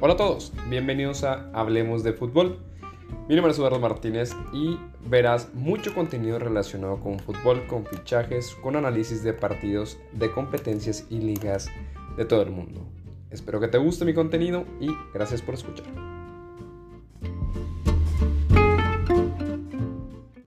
Hola a todos, bienvenidos a Hablemos de Fútbol. Mi nombre es Eduardo Martínez y verás mucho contenido relacionado con fútbol, con fichajes, con análisis de partidos, de competencias y ligas de todo el mundo. Espero que te guste mi contenido y gracias por escuchar.